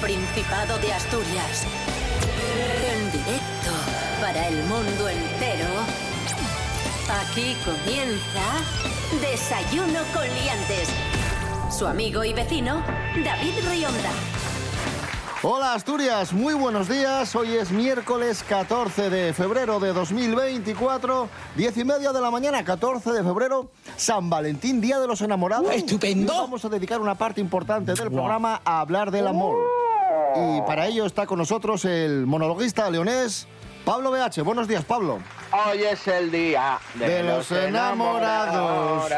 Principado de Asturias. En directo para el mundo entero. Aquí comienza Desayuno con Liantes. Su amigo y vecino, David Rionda. Hola Asturias, muy buenos días. Hoy es miércoles 14 de febrero de 2024, 10 y media de la mañana, 14 de febrero, San Valentín, Día de los Enamorados. ¡Estupendo! Y vamos a dedicar una parte importante del programa a hablar del amor. Y para ello está con nosotros el monologuista leonés Pablo BH. Buenos días, Pablo. Hoy es el día de, De los enamorados.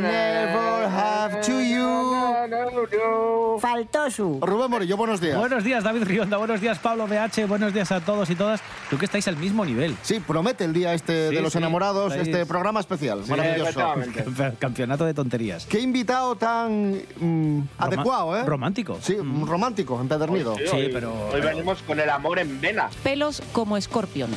never have to you. Faltó su. Rubén Morillo, buenos días. Buenos días, David Rionda. Buenos días, Pablo BH. Buenos días a todos y todas. Tú que estáis al mismo nivel. Sí, promete el día este Sí, de los sí, enamorados, estáis- este programa especial. Maravilloso. Campeonato de tonterías. Qué invitado tan mm, adecuado, ¿eh? Romántico. Sí, romántico, empedernido. Sí, hoy, pero- Hoy venimos con el amor en vena. pelos como escorpions.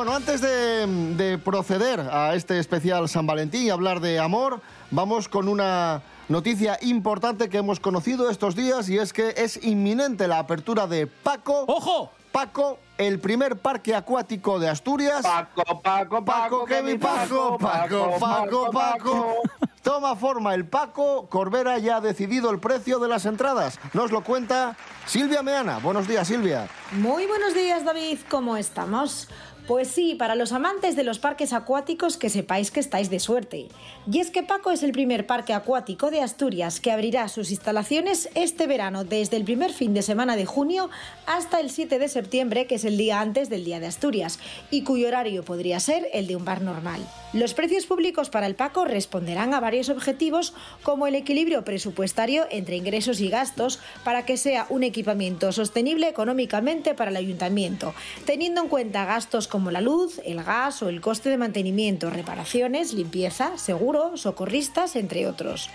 Bueno, antes de, de proceder a este especial San Valentín y hablar de amor, vamos con una noticia importante que hemos conocido estos días y es que es inminente la apertura de Paco. ¡Ojo! Paco, el primer parque acuático de Asturias. Paco, Paco, Paco, que mi Paco, Paco, Paco, Paco. Toma forma el Paco. Corbera ya ha decidido el precio de las entradas. Nos lo cuenta Silvia Meana. Buenos días, Silvia. Muy buenos días, David. ¿Cómo estamos? Pues sí, para los amantes de los parques acuáticos que sepáis que estáis de suerte. Y es que Paco es el primer parque acuático de Asturias que abrirá sus instalaciones este verano desde el primer fin de semana de junio hasta el 7 de septiembre, que es el día antes del Día de Asturias, y cuyo horario podría ser el de un bar normal. Los precios públicos para el Paco responderán a varios objetivos como el equilibrio presupuestario entre ingresos y gastos para que sea un equipamiento sostenible económicamente para el ayuntamiento, teniendo en cuenta gastos como la luz, el gas o el coste de mantenimiento, reparaciones, limpieza, seguro, socorristas, entre otros.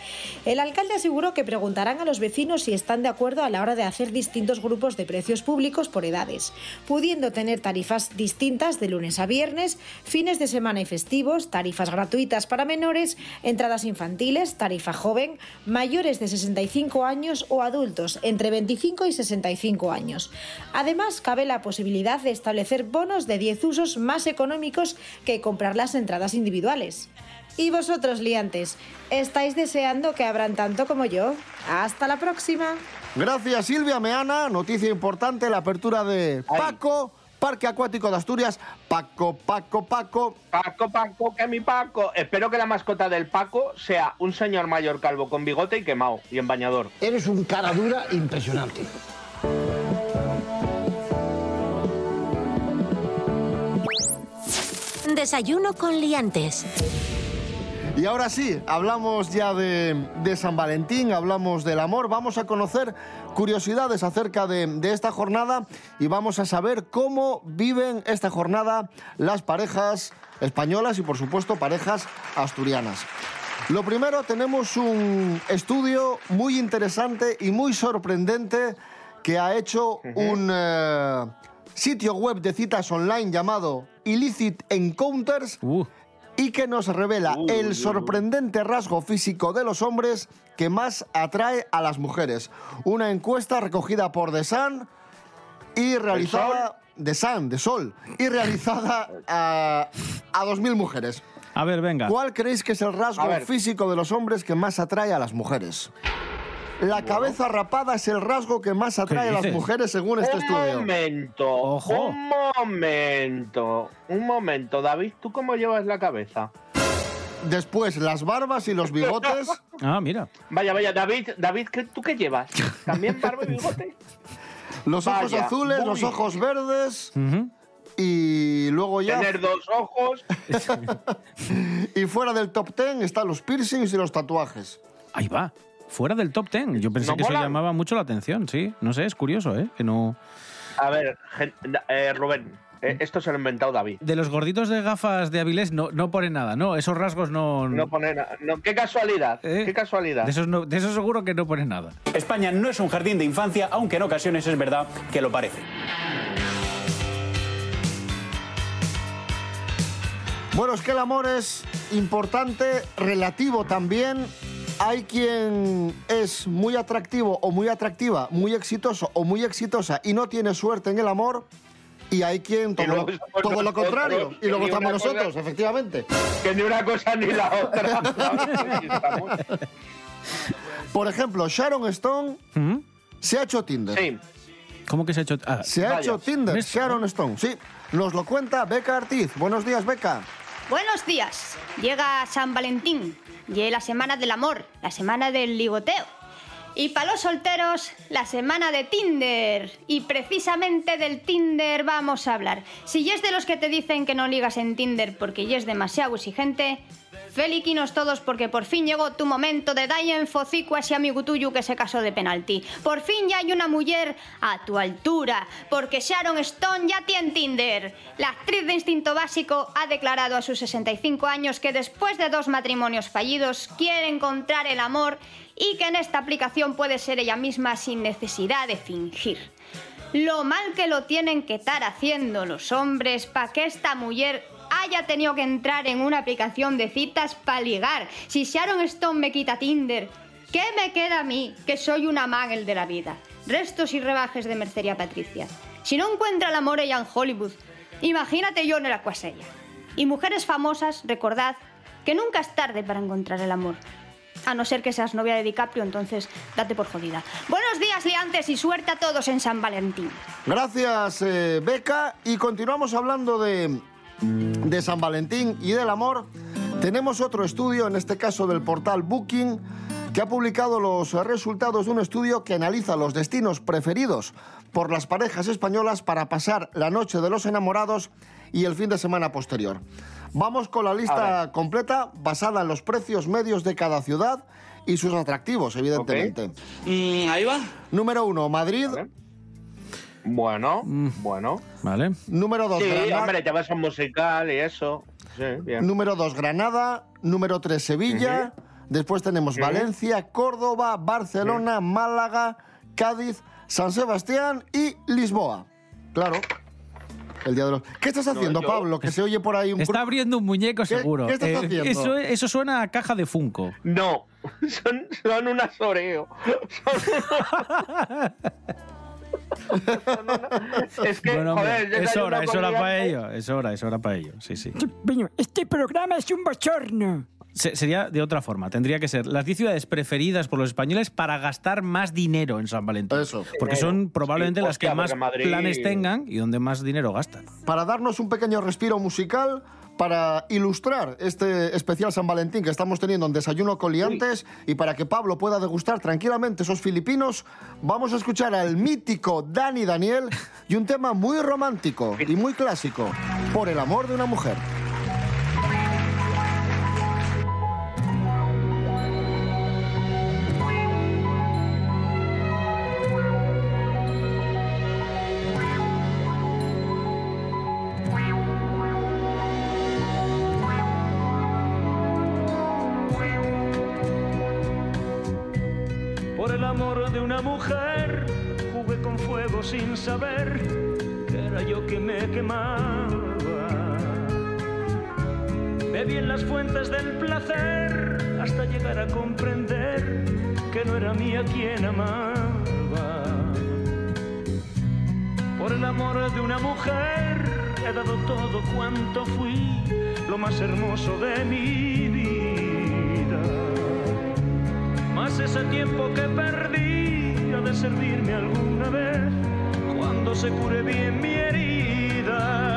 El alcalde aseguró que preguntarán a los vecinos si están de acuerdo a la hora de hacer distintos grupos de precios públicos por edades, pudiendo tener tarifas distintas de lunes a viernes, fines de semana y festivos, tarifas gratuitas para menores, entradas infantiles, tarifa joven, mayores de 65 años o adultos entre 25 y 65 años. Además, cabe la posibilidad de establecer bonos de 10 usos más económicos que comprar las entradas individuales. ¿Y vosotros, liantes, estáis deseando que abran tanto como yo? Hasta la próxima. Gracias, Silvia Meana. Noticia importante, la apertura de Ay. Paco, Parque Acuático de Asturias. Paco, Paco, Paco. Paco, Paco, que mi Paco. Espero que la mascota del Paco sea un señor mayor calvo con bigote y quemado y en bañador. Eres un cara dura impresionante. Desayuno con Liantes. Y ahora sí, hablamos ya de, de San Valentín, hablamos del amor, vamos a conocer curiosidades acerca de, de esta jornada y vamos a saber cómo viven esta jornada las parejas españolas y por supuesto parejas asturianas. Lo primero, tenemos un estudio muy interesante y muy sorprendente que ha hecho un eh, sitio web de citas online llamado Illicit Encounters Uh, y que nos revela el sorprendente rasgo físico de los hombres que más atrae a las mujeres. Una encuesta recogida por The Sun y realizada... Sun, de Sol. Y realizada a, a 2.000 mujeres. a ver, venga. ¿Cuál creéis que es el rasgo físico de los hombres que más atrae a las mujeres? La cabeza rapada es el rasgo que más atrae a las mujeres según este un estudio. momento, Ojo. un momento, un momento. David, ¿tú cómo llevas la cabeza? Después, las barbas y los bigotes. Ah, mira. Vaya, vaya, David, David, ¿qué- ¿tú qué llevas? ¿También barba y bigote? Los ojos Vaya, azules, muy los bien. ojos verdes y luego ya Tener dos ojos. y fuera del top ten están los piercings y los tatuajes. Ahí va. Fuera del top ten. Yo pensé ¿No que eso llamaba mucho la atención, sí. No sé, es curioso, ¿eh? Que no... A ver, eh, Rubén, Eh, esto se lo ha inventado David. De los gorditos de gafas de Avilés no, no pone nada, ¿no? Esos rasgos no... No pone nada. No, qué casualidad. ¿Eh? Qué casualidad. De esos, no- de esos seguro que no pone nada. España no es un jardín de infancia, aunque en ocasiones es verdad que lo parece. Bueno, es que el amor es importante, relativo también. Hay quien es muy atractivo o muy atractiva, muy exitoso o muy exitosa y no tiene suerte en el amor. Y hay quien todo, lo, todo lo nosotros, contrario. Y luego estamos una cosa- nosotros, efectivamente. Que ni una cosa ni la otra. Por ejemplo, Sharon Stone ¿Mm? se ha hecho Tinder. Sí. ¿Cómo que se ha hecho...? Ah, Se ha Vaya. hecho Tinder. Sharon Stone, sí. Nos lo cuenta Beca Artiz. Buenos días, Beca. Buenos días. Llega San Valentín. Llega la semana del amor, la semana del ligoteo. Y para los solteros, la semana de Tinder. Y precisamente del Tinder vamos a hablar. Si es de los que te dicen que no ligas en Tinder porque ya es demasiado exigente, feliquinos todos porque por fin llegó tu momento de dar en focico a ese amigo tuyo que se casó de penalti. Por fin ya hay una mujer a tu altura, porque Sharon Stone ya tiene Tinder. La actriz de Instinto Básico ha declarado a sus 65 años que después de dos matrimonios fallidos quiere encontrar el amor y que en esta aplicación puede ser ella misma sin necesidad de fingir. Lo mal que lo tienen que estar haciendo los hombres para que esta mujer haya tenido que entrar en una aplicación de citas para ligar. Si Sharon Stone me quita Tinder, ¿qué me queda a mí, que soy una magel de la vida? Restos y rebajes de Mercería Patricia. Si no encuentra el amor ella en Hollywood, imagínate yo en el Acuasella. Y mujeres famosas, recordad que nunca es tarde para encontrar el amor. A no ser que seas novia de DiCaprio, entonces date por jodida. Buenos días, liantes, y suerte a todos en San Valentín. Gracias, eh, Beca. Y continuamos hablando de, de San Valentín y del amor. Tenemos otro estudio, en este caso del portal Booking, que ha publicado los resultados de un estudio que analiza los destinos preferidos por las parejas españolas para pasar la noche de los enamorados y el fin de semana posterior. Vamos con la lista completa basada en los precios medios de cada ciudad y sus atractivos, evidentemente. ahí va. Número uno, Madrid. Bueno, bueno. Vale. Número dos, Sí, Granada. hombre, te vas a un musical y eso. Sí, bien. Número 2, Granada. Número 3, Sevilla. Después tenemos. Valencia, Córdoba, Barcelona, Málaga, Cádiz, San Sebastián y Lisboa. Claro. El día de los... ¿Qué estás haciendo, yo- Pablo? Que se oye por ahí un... Está abriendo un muñeco ¿Qué- seguro. qué estás Eh, haciendo? Eso, eso suena a caja de Funko. No, son, son unas Oreo. Son Es que, Bueno, hombre, joder, es hora, es hora para ello. Es hora, es hora para ello. Sí, sí. Este programa es un bochorno. Se- sería de otra forma. Tendría que ser las 10 ciudades preferidas por los españoles para gastar más dinero en San Valentín. Eso. Porque son probablemente Sí, las que más Madrid- planes tengan y donde más dinero gastan. Para darnos un pequeño respiro musical, para ilustrar este especial San Valentín que estamos teniendo en Desayuno con Liantes y para que Pablo pueda degustar tranquilamente esos filipinos, vamos a escuchar al mítico Dani Daniel y un tema muy romántico y muy clásico, Por el amor de una mujer. Que era yo que me quemaba. Bebí en las fuentes del placer hasta llegar a comprender que no era mía quien amaba. Por el amor de una mujer he dado todo cuanto fui, lo más hermoso de mi vida. Más ese tiempo que perdí ha de servirme alguna vez se cure bien mi herida.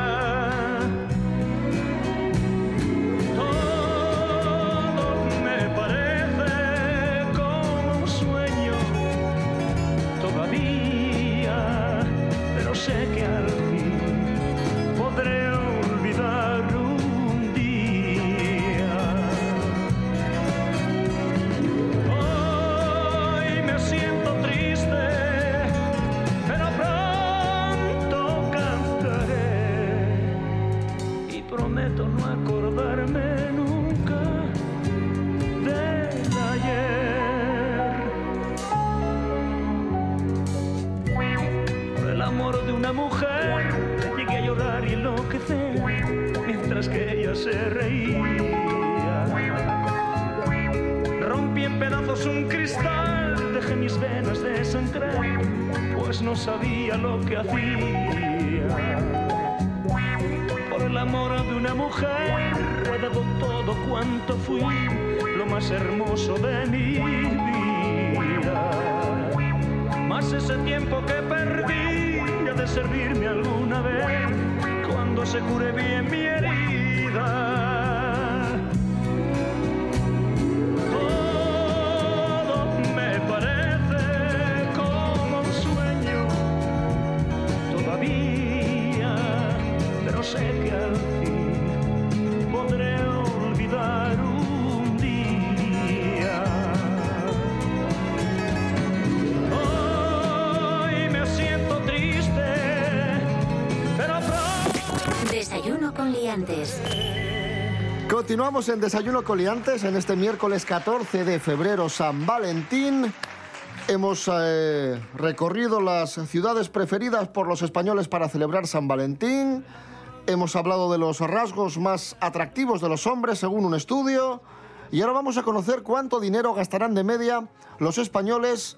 Sabía lo que hacía. Por el amor de una mujer he dado todo cuanto fui, lo más hermoso de mi vida. Más ese tiempo que perdí ha de servirme alguna vez cuando se cure bien mi herida. Sé que al fin podré olvidar un día. Hoy me siento triste, pero pronto. Desayuno con liantes. Continuamos en Desayuno Coliantes en este miércoles 14 de febrero, San Valentín. Hemos eh, recorrido las ciudades preferidas por los españoles para celebrar San Valentín. Hemos hablado de los rasgos más atractivos de los hombres según un estudio. Y ahora vamos a conocer cuánto dinero gastarán de media los españoles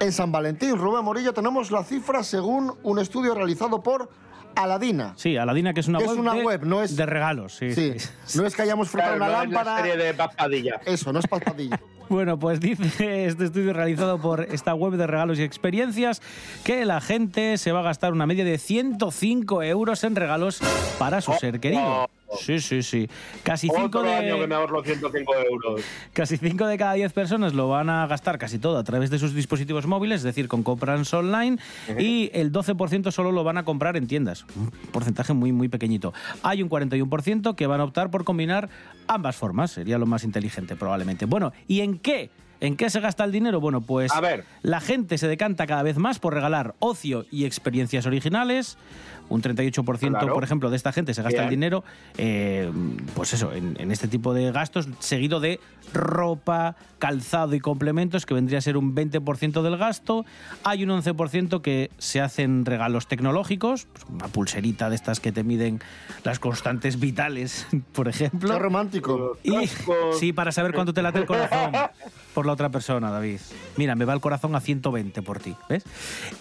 en San Valentín. Rubén Morillo, tenemos la cifra según un estudio realizado por Aladina. Sí, Aladina, que es una Que es web, una de, web, no es- de regalos. Sí, Sí, sí. no es que hayamos frotado Claro, una no es la lámpara. serie de Paspadilla. Eso, no es paspadilla. Bueno, pues dice este estudio realizado por esta web de regalos y experiencias que la gente se va a gastar una media de 105 euros en regalos para su ser querido. Sí, sí, sí. Casi 5 año que de, me ahorro 105 euros. casi cinco de cada 10 personas lo van a gastar casi todo a través de sus dispositivos móviles, es decir, con compras online, y el 12% solo lo van a comprar en tiendas. Un porcentaje muy, muy pequeñito. Hay un 41% que van a optar por combinar ambas formas. Sería lo más inteligente, probablemente. Bueno, ¿y en qué? ¿En qué se gasta el dinero? Bueno, pues A ver. la gente se decanta cada vez más por regalar ocio y experiencias originales. Un 38%, Claro. por ejemplo, de esta gente se gasta el dinero, eh, pues eso, en, en este tipo de gastos, seguido de ropa, calzado y complementos, que vendría a ser un 20% del gasto. Hay un 11% que se hacen regalos tecnológicos, pues una pulserita de estas que te miden las constantes vitales, por ejemplo. Qué romántico. Y sí, para saber cuánto te late el corazón por la otra persona, David. Mira, me va el corazón a 120 por ti, ¿ves?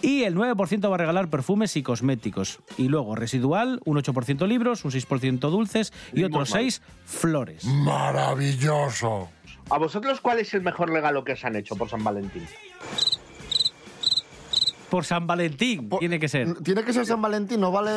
Y el 9% va a regalar perfumes y cosméticos. Y luego residual, un 8% libros, un 6% dulces y otros 6 flores. Maravilloso. ¿A vosotros cuál es el mejor regalo que os han hecho por San Valentín? Por San Valentín, tiene que ser. Tiene que ser San Valentín, ¿no vale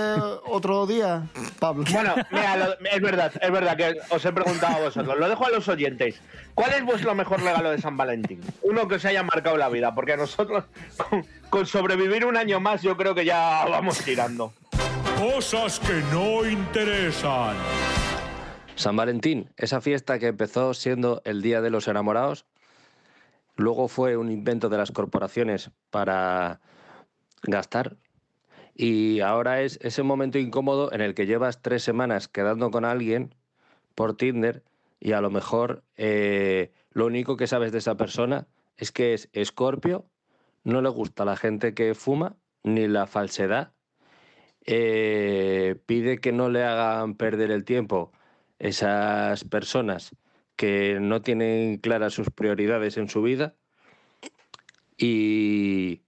otro día, Pablo? Bueno, mira, lo- es verdad, es verdad que os he preguntado a vosotros. Lo dejo a los oyentes. ¿Cuál es vuestro mejor regalo de San Valentín? Uno que os haya marcado la vida, porque nosotros con, con sobrevivir un año más yo creo que ya vamos tirando. Cosas que no interesan. San Valentín, esa fiesta que empezó siendo el Día de los Enamorados, luego fue un invento de las corporaciones para gastar. Y ahora es ese momento incómodo en el que llevas tres semanas quedando con alguien por Tinder y a lo mejor eh, lo único que sabes de esa persona es que es escorpio, no le gusta la gente que fuma ni la falsedad, eh, pide que no le hagan perder el tiempo esas personas que no tienen claras sus prioridades en su vida y,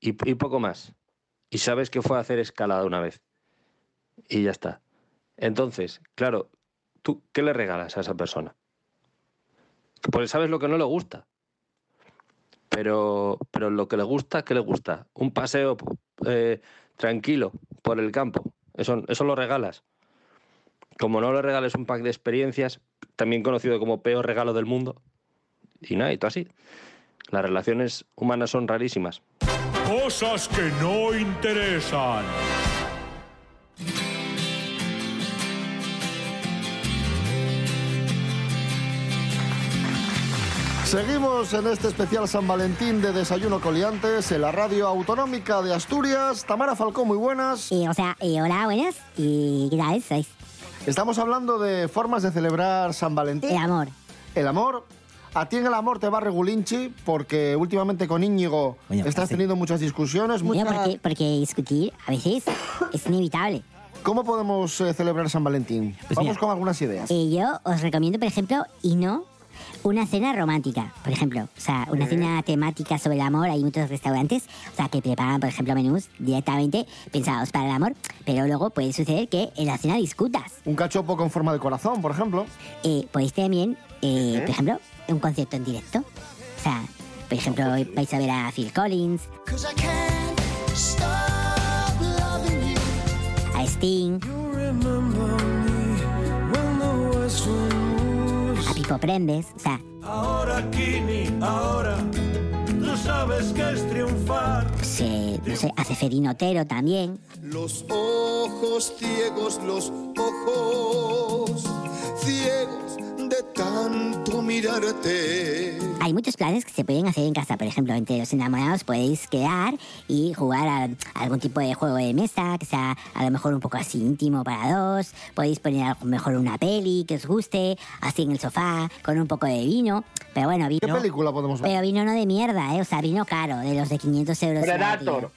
y, poco más. Y sabes que fue a hacer escalada una vez. Y ya está. Entonces, claro, ¿tú qué le regalas a esa persona? Pues sabes lo que no le gusta. Pero, pero lo que le gusta, ¿qué le gusta? Un paseo eh, tranquilo por el campo. Eso, eso lo regalas. Como no le regales un pack de experiencias, también conocido como peor regalo del mundo. Y nada, y tú así. Las relaciones humanas son rarísimas. Cosas que no interesan. Seguimos en este especial San Valentín de Desayuno Coliantes en la radio autonómica de Asturias. Tamara Falcón, muy buenas. Y, o sea, y hola, buenas. ¿Y qué tal estáis? Estamos hablando de formas de celebrar San Valentín. El amor. El amor. A ti en el amor te va regulinchi porque últimamente con Íñigo estás teniendo muchas discusiones. Mira, porque, porque discutir a veces es inevitable. ¿Cómo podemos eh, celebrar San Valentín? Vamos con algunas ideas. Eh, yo os recomiendo, por ejemplo, y no una cena romántica, por ejemplo. O sea, una cena temática sobre el amor. Hay muchos restaurantes, o sea, que preparan, por ejemplo, menús directamente pensados para el amor. Pero luego puede suceder que en la cena discutas. Un cachopo con forma de corazón, por ejemplo. Eh, podéis también, eh, por ejemplo, un concierto en directo. O sea, por ejemplo, vais a ver a Phil Collins, a Sting, a Pipo Prendes. O sea, Ahora, Kini, ahora, tú sabes que es triunfar. eh, no sé, a Ceferino Otero también. Los ojos ciegos, los ojos ciegos tanto mirarte. Hay muchos planes que se pueden hacer en casa. Por ejemplo, entre los enamorados podéis quedar y jugar a, algún tipo de juego de mesa, que sea a lo mejor un poco así íntimo para dos. Podéis poner a lo mejor una peli que os guste, así en el sofá, con un poco de vino. Pero bueno, vino... ¿Qué película podemos ver? Pero vino no de mierda, ¿eh? O sea, vino caro, de los de 500 euros. Predator.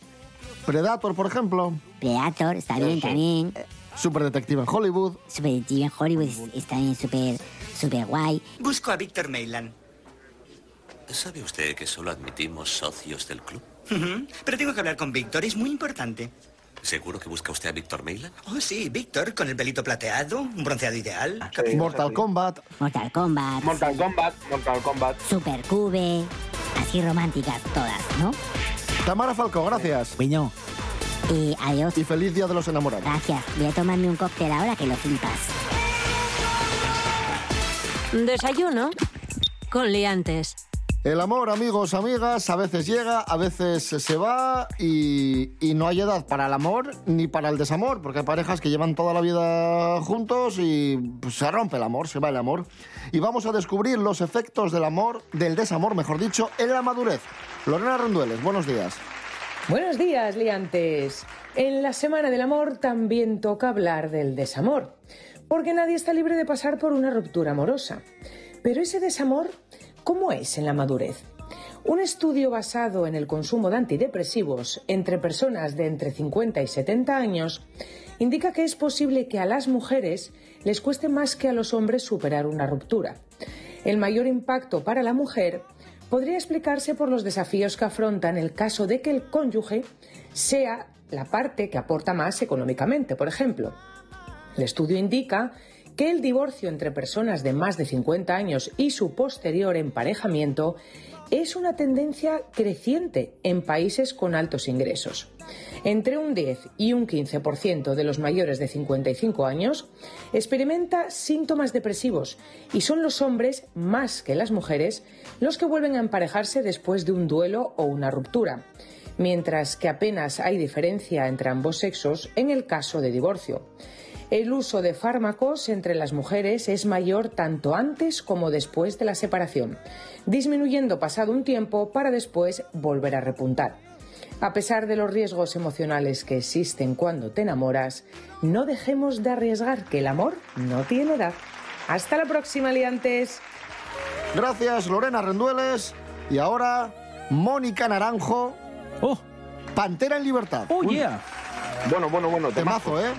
Predator, por ejemplo. Predator, está bien Sí. también. Super detective en Hollywood. Super detective en Hollywood es- está también súper súper guay. Busco a Víctor Mailand. ¿Sabe usted que solo admitimos socios del club? Pero tengo que hablar con Víctor, es muy importante. ¿Seguro que busca usted a Víctor Mailand? Oh, sí, Víctor, con el pelito plateado, un bronceado ideal. Mortal Kombat. Mortal Kombat. Mortal Kombat, Mortal Kombat. Super Cube. Así románticas todas, ¿no? Tamara Falcó, gracias. Piño. Y adiós. Y feliz Día de los Enamorados. Gracias. Voy a tomarme un cóctel ahora que lo flipas. Desayuno con liantes. El amor, amigos, amigas, a veces llega, a veces se va y, y no hay edad para el amor ni para el desamor, porque hay parejas que llevan toda la vida juntos y pues, se rompe el amor, se va el amor. Y vamos a descubrir los efectos del amor, del desamor, mejor dicho, en la madurez. Lorena Rendueles, buenos días. Buenos días, liantes. En la Semana del Amor también toca hablar del desamor, porque nadie está libre de pasar por una ruptura amorosa. Pero ese desamor, ¿cómo es en la madurez? Un estudio basado en el consumo de antidepresivos entre personas de entre 50 y 70 años indica que es posible que a las mujeres les cueste más que a los hombres superar una ruptura. El mayor impacto para la mujer podría explicarse por los desafíos que afronta en el caso de que el cónyuge sea la parte que aporta más económicamente, por ejemplo. El estudio indica que el divorcio entre personas de más de 50 años y su posterior emparejamiento es una tendencia creciente en países con altos ingresos. Entre un 10 y un 15% de los mayores de 55 años experimenta síntomas depresivos y son los hombres, más que las mujeres, los que vuelven a emparejarse después de un duelo o una ruptura, mientras que apenas hay diferencia entre ambos sexos en el caso de divorcio. El uso de fármacos entre las mujeres es mayor tanto antes como después de la separación, disminuyendo pasado un tiempo para después volver a repuntar. A pesar de los riesgos emocionales que existen cuando te enamoras, no dejemos de arriesgar que el amor no tiene edad. Hasta la próxima, liantes. Gracias, Lorena Rendueles. Y ahora, Mónica Naranjo. ¡Oh! Pantera en libertad. ¡Oh, yeah! Bueno, bueno, bueno. Temazo, ¿eh?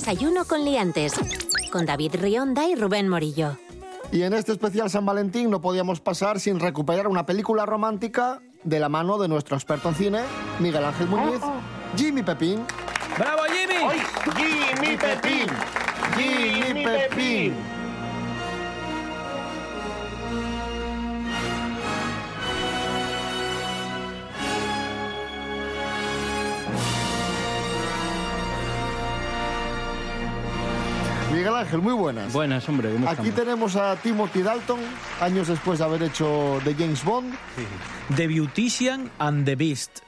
Desayuno con liantes. Con David Rionda y Rubén Morillo. Y en este especial San Valentín no podíamos pasar sin recuperar una película romántica de la mano de nuestro experto en cine, Miguel Ángel Muñiz, Jimmy Pepín. ¡Bravo, Jimmy! Jimmy Pepín. Jimmy Pepín. Miguel Ángel, muy buenas. Buenas, hombre. ¿cómo Aquí tenemos a Timothy Dalton, años después de haber hecho de James Bond. The Beautician and the Beast.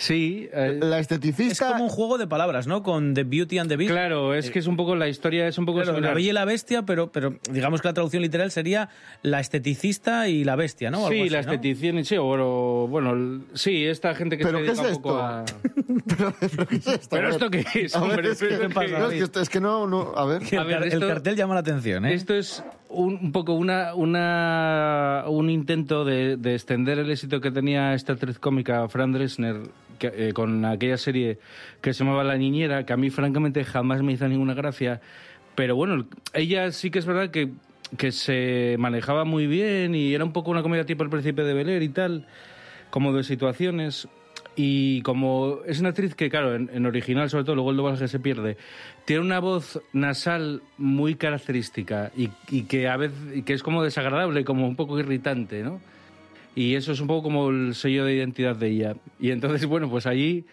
Sí. eh, La esteticista. Es como un juego de palabras, ¿no? Con The Beauty and the Beast. Claro, es que es un poco la historia, es un poco Claro, la bella y la bestia, pero, pero digamos que la traducción literal sería la esteticista y la bestia, ¿no? O algo Sí, así, la ¿no? estetición, sí, o bueno, sí, esta gente que ¿Pero se qué es dedica un poco esto? a... ¿Pero qué es esto? ¿Pero esto qué es, hombre? es que, ¿Pero no, es que esto- no, no, a ver. El, A ver, car- el esto- cartel llama la atención, ¿eh? Esto es un, poco una, una, un intento de, de extender el éxito que tenía esta actriz cómica, Fran Dresner, eh, con aquella serie que se llamaba La Niñera, que a mí francamente jamás me hizo ninguna gracia. Pero bueno, ella sí que es verdad que, que se manejaba muy bien y era un poco una comedia tipo El Príncipe de Bel Air y tal, como de situaciones. Y como es una actriz que, claro, en, original, sobre todo, luego el doblaje se pierde, tiene una voz nasal muy característica y, que a veces que es como desagradable, como un poco irritante, ¿no? Y eso es un poco como el sello de identidad de ella. Y entonces, bueno, pues allí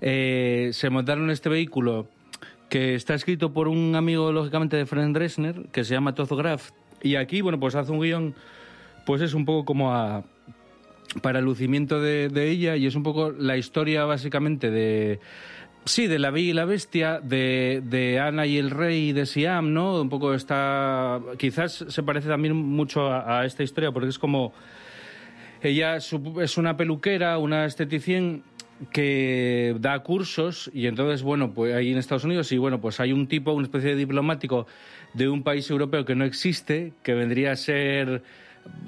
eh, se montaron este vehículo que está escrito por un amigo, lógicamente, de Fran Dresner, que se llama Tozo Graf. Y aquí, bueno, pues hace un guion, pues es un poco como a, para el lucimiento de, ella y es un poco la historia básicamente de... Sí, de la Bella y la Bestia, de, de Ana y el Rey de Siam, ¿no? Un poco está... Quizás se parece también mucho a, a esta historia porque es como... Ella es una peluquera, una esteticien que da cursos y entonces, bueno, pues ahí en Estados Unidos y bueno, pues hay un tipo, una especie de diplomático de un país europeo que no existe, que vendría a ser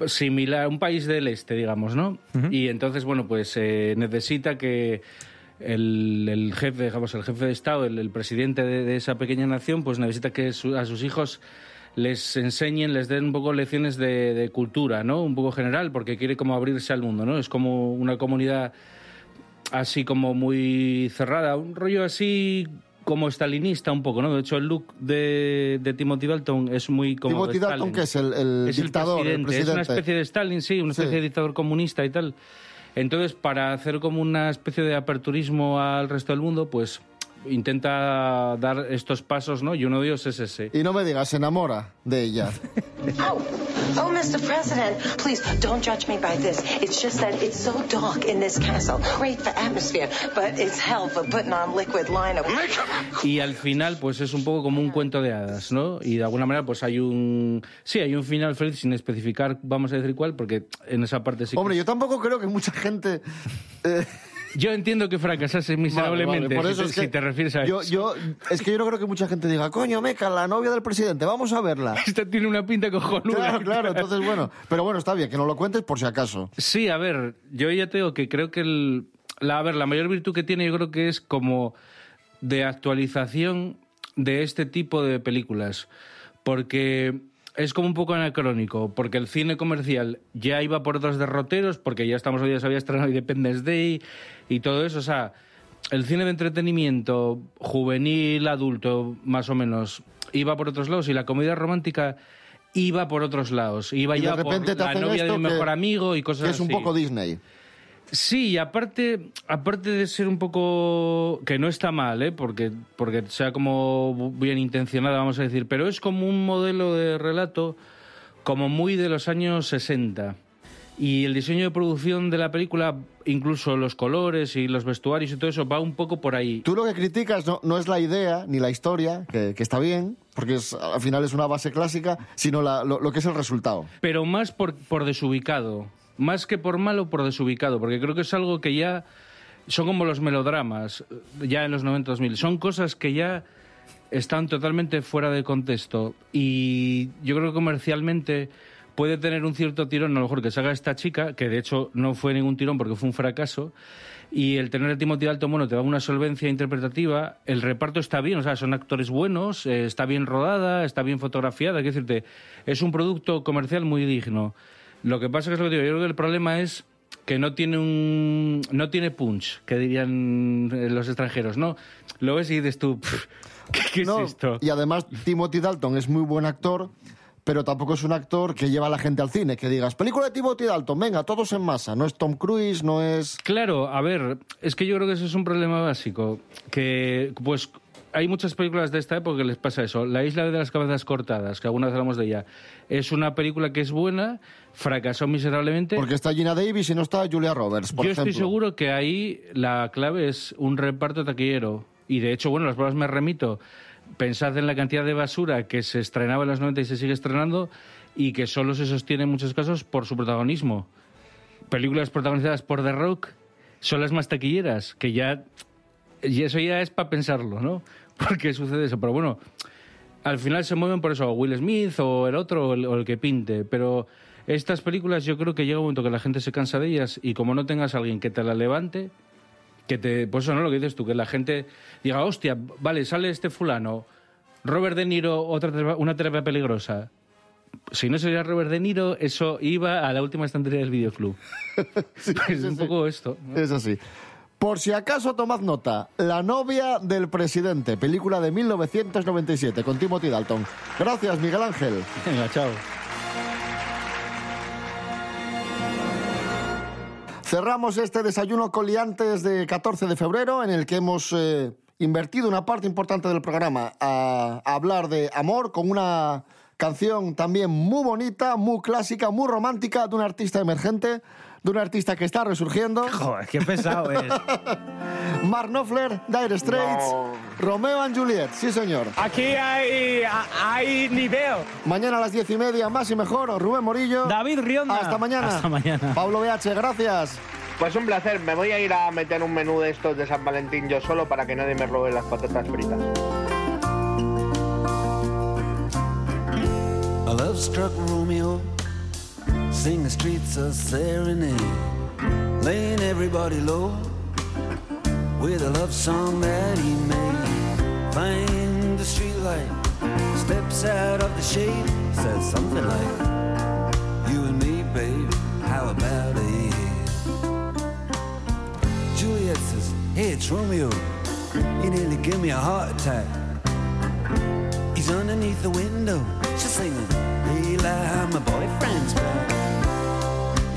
similar, un país del este, digamos, ¿no? Y entonces, bueno, pues eh, necesita que el, el jefe, digamos, el jefe de Estado, el, el presidente de, de esa pequeña nación, pues necesita que su- a sus hijos les enseñen, les den un poco lecciones de, de cultura, ¿no? Un poco general, porque quiere como abrirse al mundo, ¿no? Es como una comunidad así como muy cerrada, un rollo así como estalinista un poco, ¿no? De hecho, el look de, de Timothy Dalton es muy como Timothy de Dalton, que es el, el Es dictador, el presidente, presidente. Es una especie de Stalin, sí, una especie Sí. de dictador comunista y tal. Entonces, para hacer como una especie de aperturismo al resto del mundo, pues intenta dar estos pasos, ¿no? Y uno de ellos es ese. Y no me digas, se enamora de ella. Oh, oh, Mr. President, please don't judge me by this. It's just that it's so dark in this castle. Great for atmosphere, but it's hell for putting on liquid liner. Y al final, pues es un poco como un cuento de hadas, ¿no? Y de alguna manera, pues hay un... Sí, hay un final feliz sin especificar, vamos a decir cuál, porque en esa parte sí que- Hombre, yo tampoco creo que mucha gente... eh, Yo entiendo que fracasase miserablemente, Vale, vale, por si, eso te, es que si te refieres a yo, eso. yo, es que yo no creo que mucha gente diga, coño, Meca, la novia del presidente, vamos a verla. Esta tiene una pinta cojonuda. Claro, claro, entonces bueno. Pero bueno, está bien, que no lo cuentes por si acaso. Sí, a ver, yo ya te digo que creo que el, la, a ver, la mayor virtud que tiene yo creo que es como de actualización de este tipo de películas. Porque es como un poco anacrónico, porque el cine comercial ya iba por otros derroteros, porque ya estamos hoy día se había estrenado Independence Day y todo eso. O sea, el cine de entretenimiento juvenil, adulto, más o menos, iba por otros lados y la comedia romántica iba por otros lados. Iba Y de ya repente por te la novia de esto mi que- mejor amigo y cosas Que es un así. poco Disney. Sí, y aparte, aparte de ser un poco... que no está mal, ¿eh? porque, porque sea como bien intencionada, vamos a decir, pero es como un modelo de relato como muy de los años 60. Y el diseño de producción de la película, incluso los colores y los vestuarios y todo eso, va un poco por ahí. Tú lo que criticas no, no es la idea ni la historia, que, que está bien, porque es, al final es una base clásica, sino la- lo, lo que es el resultado. pero más por, por desubicado. Más que por malo, por desubicado. Porque creo que es algo que ya. Son como los melodramas, ya en los 90 2000. Son cosas que ya están totalmente fuera de contexto. Y yo creo que comercialmente puede tener un cierto tirón, a lo mejor que se haga esta chica, que de hecho no fue ningún tirón porque fue un fracaso, y el tener a Timothy Dalton, bueno, te da una solvencia interpretativa, el reparto está bien, o sea, son actores buenos, eh, está bien rodada, está bien fotografiada, quiero decirte, es un producto comercial muy digno. Lo que pasa es que es lo que digo, yo creo que el problema es que no tiene un no tiene punch, que dirían eh, los extranjeros, ¿no? Lo ves y dices tú, "Pff, ¿qué, qué No, es esto? Y además Timothy Dalton es muy buen actor, pero tampoco es un actor que lleva a la gente al cine, que digas, película de Timothy Dalton, venga, todos en masa. No es Tom Cruise, no es... Claro, a ver, es que yo creo que eso es un problema básico. Que, pues, hay muchas películas de esta época que les pasa eso. La Isla de las Cabezas Cortadas, que alguna vez hablamos de ella, es una película que es buena, fracasó miserablemente. Porque está Gina Davis y no está Julia Roberts, por yo ejemplo. estoy seguro que ahí la clave es un reparto taquillero. Y de hecho, bueno, las pruebas me remito. Pensad en la cantidad de basura que se estrenaba en los 90 y se sigue estrenando y que solo se sostiene en muchos casos por su protagonismo. Películas protagonizadas por The Rock son las más taquilleras, que ya... Y eso ya es para pensarlo, ¿no? ¿Por qué sucede eso? Pero bueno, al final se mueven por eso, Will Smith o el otro o el, o el que pinte, pero estas películas yo creo que llega un momento que la gente se cansa de ellas y como no tengas a alguien que te la levante, que te... Pues eso, ¿no? Lo que dices tú, que la gente diga, hostia, vale, sale este fulano, Robert De Niro, otra una terapia peligrosa. Si no sería Robert De Niro, eso iba a la última estantería del videoclub. es un poco esto. ¿no? Es así. Por si acaso tomad nota, La novia del presidente, película de 1997 con Timothy Dalton. Gracias, Miguel Ángel. Venga, chao. Cerramos este desayuno coliantes de 14 de febrero en el que hemos eh, invertido una parte importante del programa a, a hablar de amor con una canción también muy bonita, muy clásica, muy romántica de un artista emergente, de un artista que está resurgiendo. Joder, qué pesado es. Mark Knopfler, Dire Straits, Romeo and Juliet, sí señor. Aquí hay, hay nivel. Mañana a las diez y media, más y mejor, Rubén Morillo. David Rionda. Hasta mañana. Hasta mañana. Pablo BH, gracias. Pues un placer, me voy a ir a meter un menú de estos de San Valentín yo solo para que nadie me robe las patatas fritas. A love struck Romeo, sing the streets a serenade, laying everybody low with a love song that he made. Find the streetlight, steps out of the shade, says something like, You and me, babe, how about it? Juliet says, Hey, it's Romeo. You nearly give me a heart attack. He's underneath the window, she's singing, Hey, lie, my boyfriend's back.